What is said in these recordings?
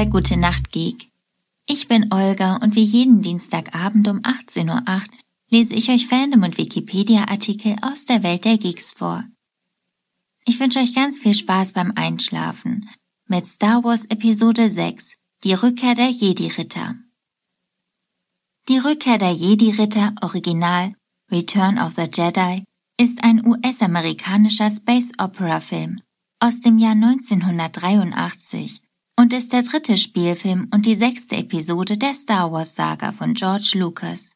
Bei Gute Nacht Geek. Ich bin Olga und wie jeden Dienstagabend um 18.08 Uhr lese ich euch Fandom und Wikipedia-Artikel aus der Welt der Geeks vor. Ich wünsche euch ganz viel Spaß beim Einschlafen mit Star Wars Episode 6, die Rückkehr der Jedi-Ritter. Die Rückkehr der Jedi-Ritter Original Return of the Jedi ist ein US-amerikanischer Space-Opera-Film aus dem Jahr 1983 und ist der dritte Spielfilm und die sechste Episode der Star Wars Saga von George Lucas.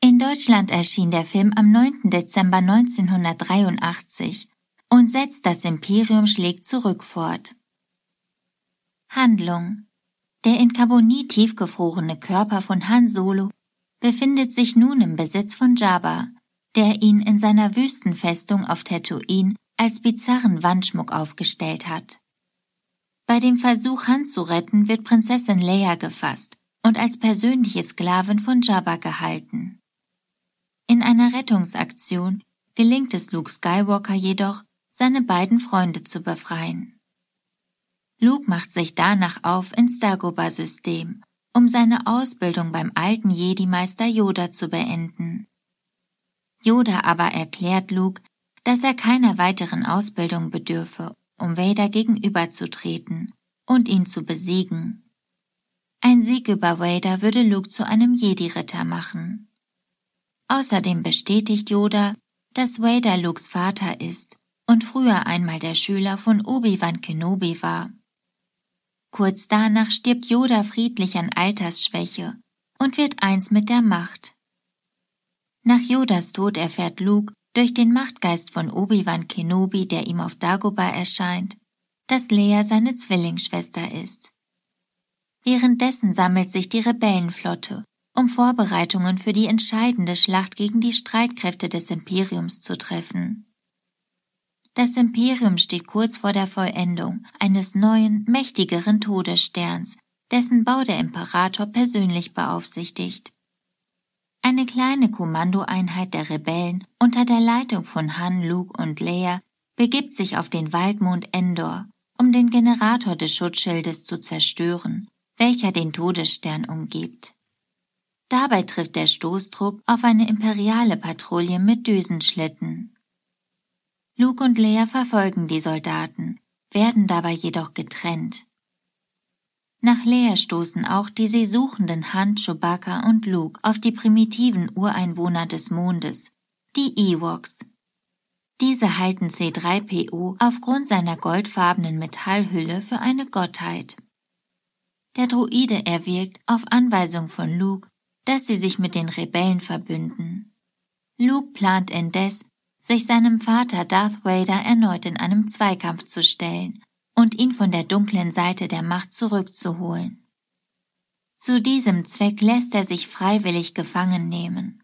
In Deutschland erschien der Film am 9. Dezember 1983 und setzt das Imperium schlägt zurück fort. Handlung Der in Carbonit tiefgefrorene Körper von Han Solo befindet sich nun im Besitz von Jabba, der ihn in seiner Wüstenfestung auf Tatooine als bizarren Wandschmuck aufgestellt hat. Bei dem Versuch, Han zu retten, wird Prinzessin Leia gefasst und als persönliche Sklavin von Jabba gehalten. In einer Rettungsaktion gelingt es Luke Skywalker jedoch, seine beiden Freunde zu befreien. Luke macht sich danach auf ins Dagobah-System, um seine Ausbildung beim alten Jedi-Meister Yoda zu beenden. Yoda aber erklärt Luke, dass er keiner weiteren Ausbildung bedürfe um Vader gegenüberzutreten und ihn zu besiegen. Ein Sieg über Vader würde Luke zu einem Jedi-Ritter machen. Außerdem bestätigt Yoda, dass Vader Lukes Vater ist und früher einmal der Schüler von Obi-Wan Kenobi war. Kurz danach stirbt Yoda friedlich an Altersschwäche und wird eins mit der Macht. Nach Yodas Tod erfährt Luke, durch den Machtgeist von Obi-Wan Kenobi, der ihm auf Dagobah erscheint, dass Leia seine Zwillingsschwester ist. Währenddessen sammelt sich die Rebellenflotte, um Vorbereitungen für die entscheidende Schlacht gegen die Streitkräfte des Imperiums zu treffen. Das Imperium steht kurz vor der Vollendung eines neuen, mächtigeren Todessterns, dessen Bau der Imperator persönlich beaufsichtigt. Eine kleine Kommandoeinheit der Rebellen unter der Leitung von Han, Luke und Leia begibt sich auf den Waldmond Endor, um den Generator des Schutzschildes zu zerstören, welcher den Todesstern umgibt. Dabei trifft der Stoßdruck auf eine imperiale Patrouille mit Düsenschlitten. Luke und Leia verfolgen die Soldaten, werden dabei jedoch getrennt. Nach Leia stoßen auch die sie suchenden Han, Chewbacca und Luke auf die primitiven Ureinwohner des Mondes, die Ewoks. Diese halten C3PO aufgrund seiner goldfarbenen Metallhülle für eine Gottheit. Der Druide erwirkt auf Anweisung von Luke, dass sie sich mit den Rebellen verbünden. Luke plant indes, sich seinem Vater Darth Vader erneut in einem Zweikampf zu stellen und ihn von der dunklen Seite der Macht zurückzuholen. Zu diesem Zweck lässt er sich freiwillig gefangen nehmen.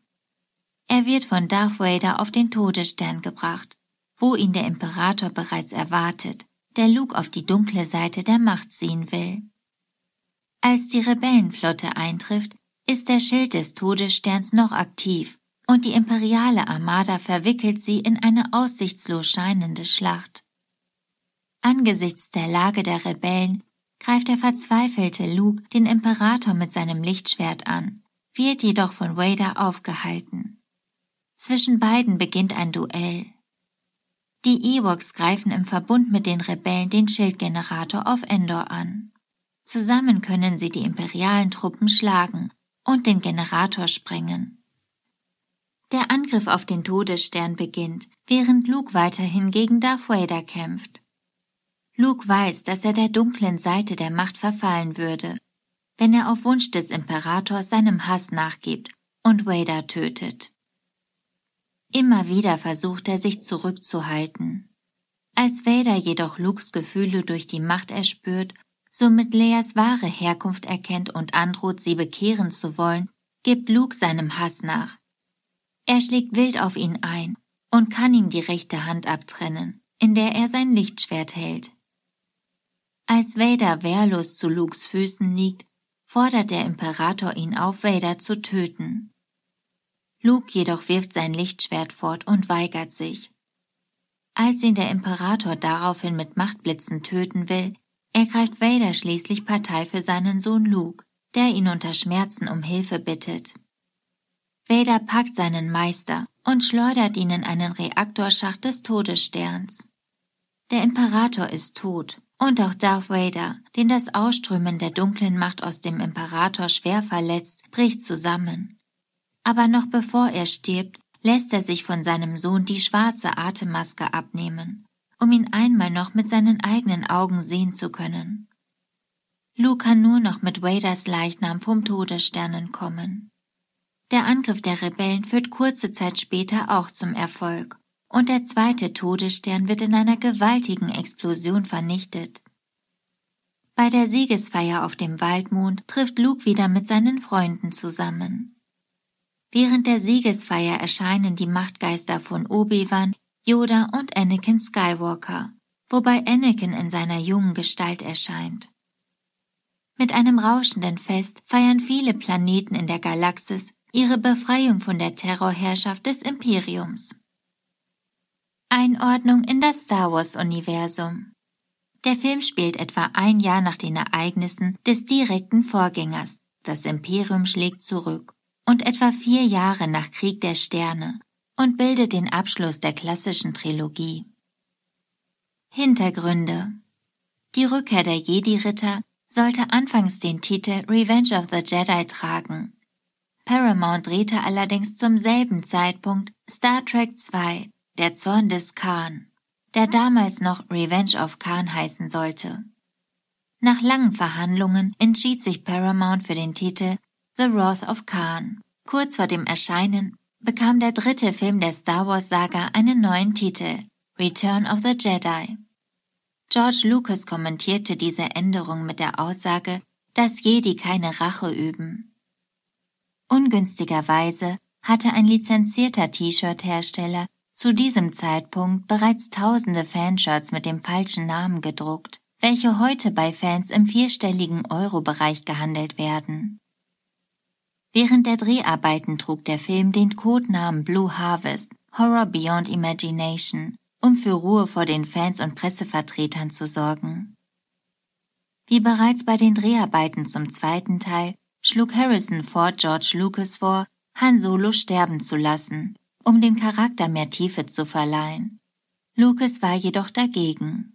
Er wird von Darth Vader auf den Todesstern gebracht, wo ihn der Imperator bereits erwartet, der Luke auf die dunkle Seite der Macht ziehen will. Als die Rebellenflotte eintrifft, ist der Schild des Todessterns noch aktiv und die imperiale Armada verwickelt sie in eine aussichtslos scheinende Schlacht. Angesichts der Lage der Rebellen greift der verzweifelte Luke den Imperator mit seinem Lichtschwert an, wird jedoch von Vader aufgehalten. Zwischen beiden beginnt ein Duell. Die Ewoks greifen im Verbund mit den Rebellen den Schildgenerator auf Endor an. Zusammen können sie die imperialen Truppen schlagen und den Generator sprengen. Der Angriff auf den Todesstern beginnt, während Luke weiterhin gegen Darth Vader kämpft. Luke weiß, dass er der dunklen Seite der Macht verfallen würde, wenn er auf Wunsch des Imperators seinem Hass nachgibt und Vader tötet. Immer wieder versucht er sich zurückzuhalten. Als Vader jedoch Lukes Gefühle durch die Macht erspürt, somit Leas wahre Herkunft erkennt und androht, sie bekehren zu wollen, gibt Luke seinem Hass nach. Er schlägt wild auf ihn ein und kann ihm die rechte Hand abtrennen, in der er sein Lichtschwert hält. Als Vader wehrlos zu Lukes Füßen liegt, fordert der Imperator ihn auf, Vader zu töten. Luke jedoch wirft sein Lichtschwert fort und weigert sich. Als ihn der Imperator daraufhin mit Machtblitzen töten will, ergreift Vader schließlich Partei für seinen Sohn Luke, der ihn unter Schmerzen um Hilfe bittet. Vader packt seinen Meister und schleudert ihn in einen Reaktorschacht des Todessterns. Der Imperator ist tot und auch Darth Vader, den das Ausströmen der dunklen Macht aus dem Imperator schwer verletzt, bricht zusammen. Aber noch bevor er stirbt, lässt er sich von seinem Sohn die schwarze Atemmaske abnehmen, um ihn einmal noch mit seinen eigenen Augen sehen zu können. Luke kann nur noch mit Vaders Leichnam vom Todessternen kommen. Der Angriff der Rebellen führt kurze Zeit später auch zum Erfolg, und der zweite Todesstern wird in einer gewaltigen Explosion vernichtet. Bei der Siegesfeier auf dem Waldmond trifft Luke wieder mit seinen Freunden zusammen. Während der Siegesfeier erscheinen die Machtgeister von Obi-Wan, Yoda und Anakin Skywalker, wobei Anakin in seiner jungen Gestalt erscheint. Mit einem rauschenden Fest feiern viele Planeten in der Galaxis ihre Befreiung von der Terrorherrschaft des Imperiums. Einordnung in das Star Wars-Universum Der Film spielt etwa ein Jahr nach den Ereignissen des direkten Vorgängers. Das Imperium schlägt zurück und etwa vier Jahre nach Krieg der Sterne und bildet den Abschluss der klassischen Trilogie. Hintergründe Die Rückkehr der Jedi-Ritter sollte anfangs den Titel Revenge of the Jedi tragen. Paramount drehte allerdings zum selben Zeitpunkt Star Trek II, der Zorn des Khan, der damals noch Revenge of Khan heißen sollte. Nach langen Verhandlungen entschied sich Paramount für den Titel The Wrath of Khan. Kurz vor dem Erscheinen bekam der dritte Film der Star Wars Saga einen neuen Titel, Return of the Jedi. George Lucas kommentierte diese Änderung mit der Aussage, dass Jedi keine Rache üben. Ungünstigerweise hatte ein lizenzierter T-Shirt-Hersteller zu diesem Zeitpunkt bereits tausende Fanshirts mit dem falschen Namen gedruckt, welche heute bei Fans im vierstelligen Euro-Bereich gehandelt werden. Während der Dreharbeiten trug der Film den Codenamen Blue Harvest Horror Beyond Imagination, um für Ruhe vor den Fans und Pressevertretern zu sorgen. Wie bereits bei den Dreharbeiten zum zweiten Teil schlug Harrison Ford George Lucas vor, Han Solo sterben zu lassen, um dem Charakter mehr Tiefe zu verleihen. Lucas war jedoch dagegen.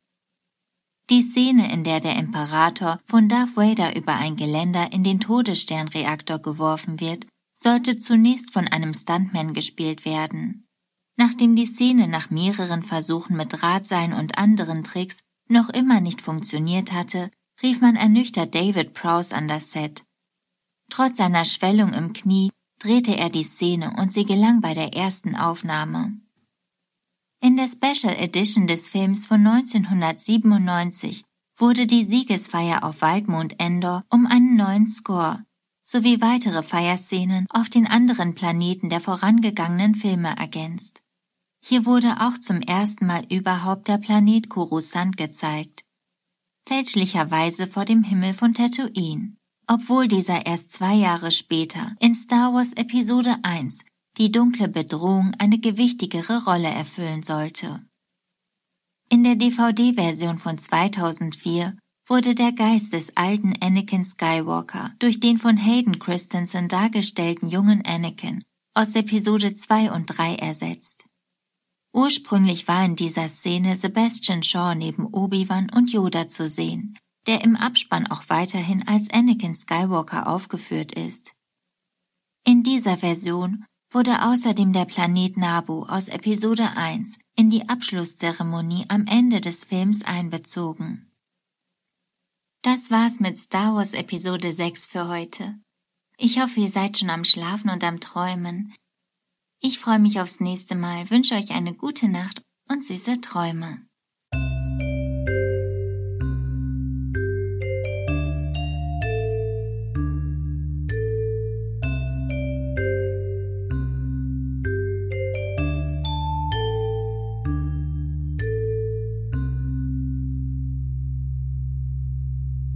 Die Szene, in der der Imperator von Darth Vader über ein Geländer in den Todessternreaktor geworfen wird, sollte zunächst von einem Stuntman gespielt werden. Nachdem die Szene nach mehreren Versuchen mit Drahtseilen und anderen Tricks noch immer nicht funktioniert hatte, rief man ernüchtert David Prowse an das Set. Trotz seiner Schwellung im Knie drehte er die Szene und sie gelang bei der ersten Aufnahme. In der Special Edition des Films von 1997 wurde die Siegesfeier auf Waldmond Endor um einen neuen Score sowie weitere Feierszenen auf den anderen Planeten der vorangegangenen Filme ergänzt. Hier wurde auch zum ersten Mal überhaupt der Planet Coruscant gezeigt. Fälschlicherweise vor dem Himmel von Tatooine, obwohl dieser erst zwei Jahre später in Star Wars Episode 1 die dunkle Bedrohung eine gewichtigere Rolle erfüllen sollte. In der DVD-Version von 2004 wurde der Geist des alten Anakin Skywalker durch den von Hayden Christensen dargestellten jungen Anakin aus Episode 2 und 3 ersetzt. Ursprünglich war in dieser Szene Sebastian Shaw neben Obi-Wan und Yoda zu sehen, der im Abspann auch weiterhin als Anakin Skywalker aufgeführt ist. In dieser Version wurde außerdem der Planet Nabu aus Episode 1 in die Abschlusszeremonie am Ende des Films einbezogen. Das war's mit Star Wars Episode 6 für heute. Ich hoffe, ihr seid schon am Schlafen und am Träumen. Ich freue mich aufs nächste Mal, wünsche euch eine gute Nacht und süße Träume.